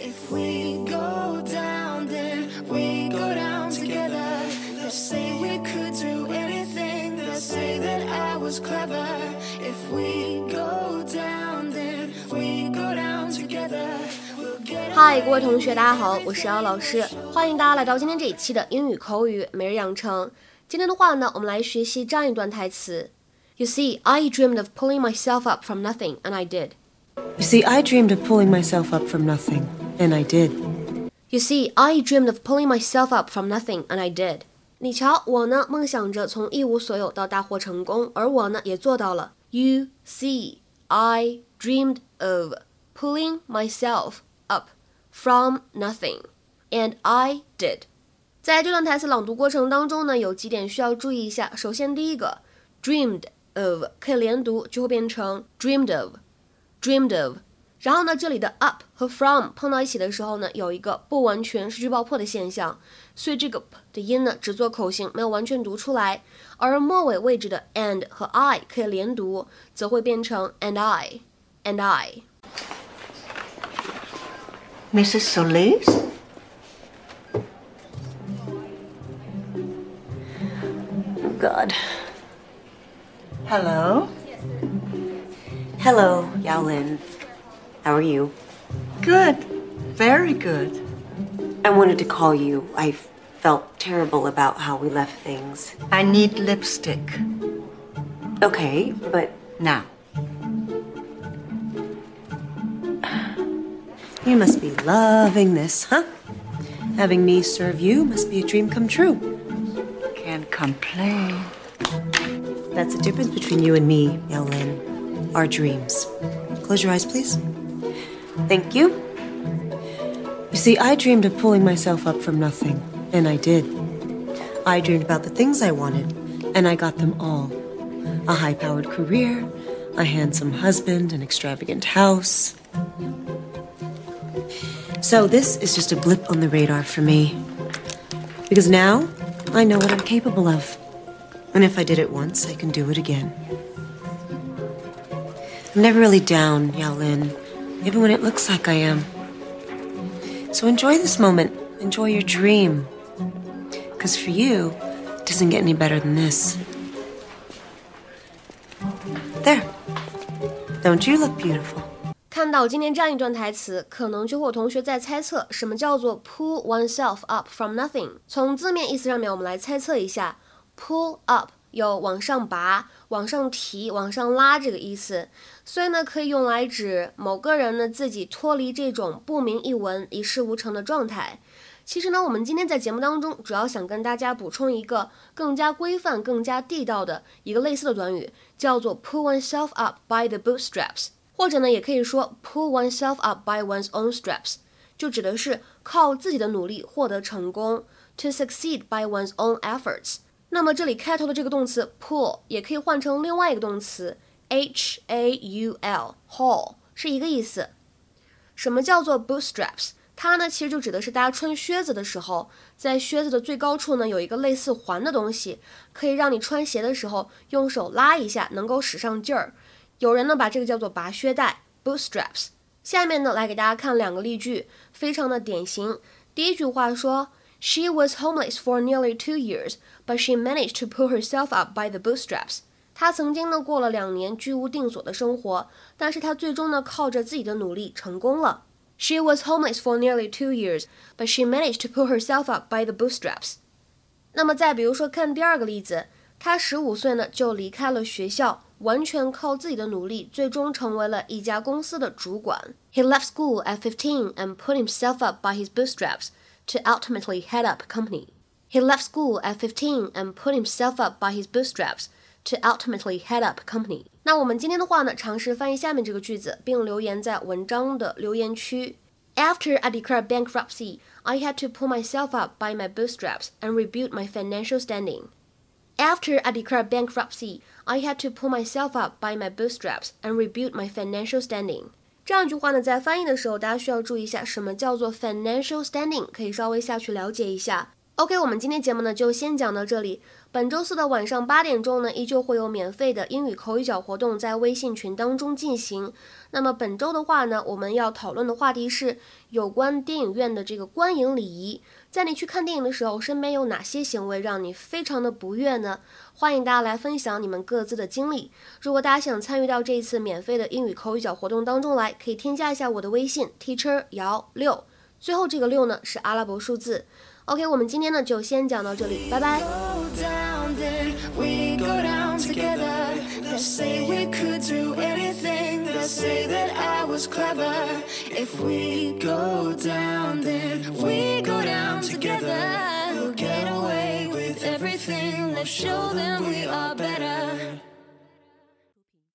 If we go down, then we go down together. They'll say we could do anything. They'll say that I was clever. If we go down, then we go down together. We'll get 嗨，各位同学，大家好，我是姚老师，欢迎大家来到今天这一期的英语口语每日养成。今天的话呢，我们来学习这样一段台词。You see, I dreamed of pulling myself up from nothing, and I did. You see, I dreamed of pulling myself up from nothing, and I did. You see, I dreamed of pulling myself up from nothing, and I did. 你瞧，我呢梦想着从一无所有到大获成功，而我呢也做到了。You see, I dreamed of pulling myself up from nothing, and I did. 在这段台词朗读过程当中呢，有几点需要注意一下。首先，第一个，dreamed of 可以连读，就会变成 dreamed of，dreamed of。 然后呢，这里的 up 和 from 碰到一起的时候呢，有一个不完全失去爆破的现象，所以这个 p 的音呢只做口型，没有完全读出来。而末尾位置的 and 和 I 可以连读，则会变成 and I，and I。 Mrs. Solis? Oh, God. Hello? Hello, Yao Lin. How are you? Good. Very good. I wanted to call you. I felt terrible about how we left things. I need lipstick. Okay, but Now. you must be loving this, huh? Having me serve you must be a dream come true. Can't complain. That's the difference between you and me, Yao Our dreams. Close your eyes, please. Thank you. You see, I dreamed of pulling myself up from nothing, and I did. I dreamed about the things I wanted, and I got them all a high powered career, a handsome husband, an extravagant house. So, this is just a blip on the radar for me. Because now I know what I'm capable of. And if I did it once, I can do it again. I'm never really down, Yao Lin, even when it looks like I am. So enjoy this moment. Enjoy your dream. Because for you, it doesn't get any better than this. There. Don't you look beautiful? 看到今天这样一段台词，可能就会有同学在猜测什么叫做 pull oneself up from nothing。从字面意思上面，我们来猜测一下，pull up 有往上拔、往上提、往上拉这个意思，所以呢，可以用来指某个人呢自己脱离这种不明一文、一事无成的状态。其实呢，我们今天在节目当中主要想跟大家补充一个更加规范、更加地道的一个类似的短语，叫做 pull oneself up by the bootstraps。或者呢，也可以说 pull oneself up by one's own straps，就指的是靠自己的努力获得成功，to succeed by one's own efforts。那么这里开头的这个动词 pull 也可以换成另外一个动词 h a u l haul，是一个意思。什么叫做 bootstraps？它呢其实就指的是大家穿靴子的时候，在靴子的最高处呢有一个类似环的东西，可以让你穿鞋的时候用手拉一下，能够使上劲儿。有人呢把这个叫做拔靴带 （bootstraps）。下面呢来给大家看两个例句，非常的典型。第一句话说 ：“She was homeless for nearly two years, but she managed to pull herself up by the bootstraps.” 她曾经呢过了两年居无定所的生活，但是她最终呢靠着自己的努力成功了。She was homeless for nearly two years, but she managed to pull herself up by the bootstraps. 那么再比如说看第二个例子，她十五岁呢就离开了学校。完全靠自己的努力，最终成为了一家公司的主管。He left school at 15 and put himself up by his bootstraps to ultimately head up a company. He left school at 15 and put himself up by his bootstraps to ultimately head up a company. 那我们今天的话呢，尝试翻译下面这个句子，并留言在文章的留言区。After I declared bankruptcy, I had to pull myself up by my bootstraps and rebuild my financial standing. After I declared bankruptcy, I had to pull myself up by my bootstraps and rebuild my financial standing. 这样一句话呢，在翻译的时候，大家需要注意一下，什么叫做 financial standing，可以稍微下去了解一下。OK，我们今天节目呢就先讲到这里。本周四的晚上八点钟呢，依旧会有免费的英语口语角活动在微信群当中进行。那么本周的话呢，我们要讨论的话题是有关电影院的这个观影礼仪。在你去看电影的时候，身边有哪些行为让你非常的不悦呢？欢迎大家来分享你们各自的经历。如果大家想参与到这一次免费的英语口语角活动当中来，可以添加一下我的微信 teacher 姚六，最后这个六呢是阿拉伯数字。OK，我们今天呢就先讲到这里，拜拜。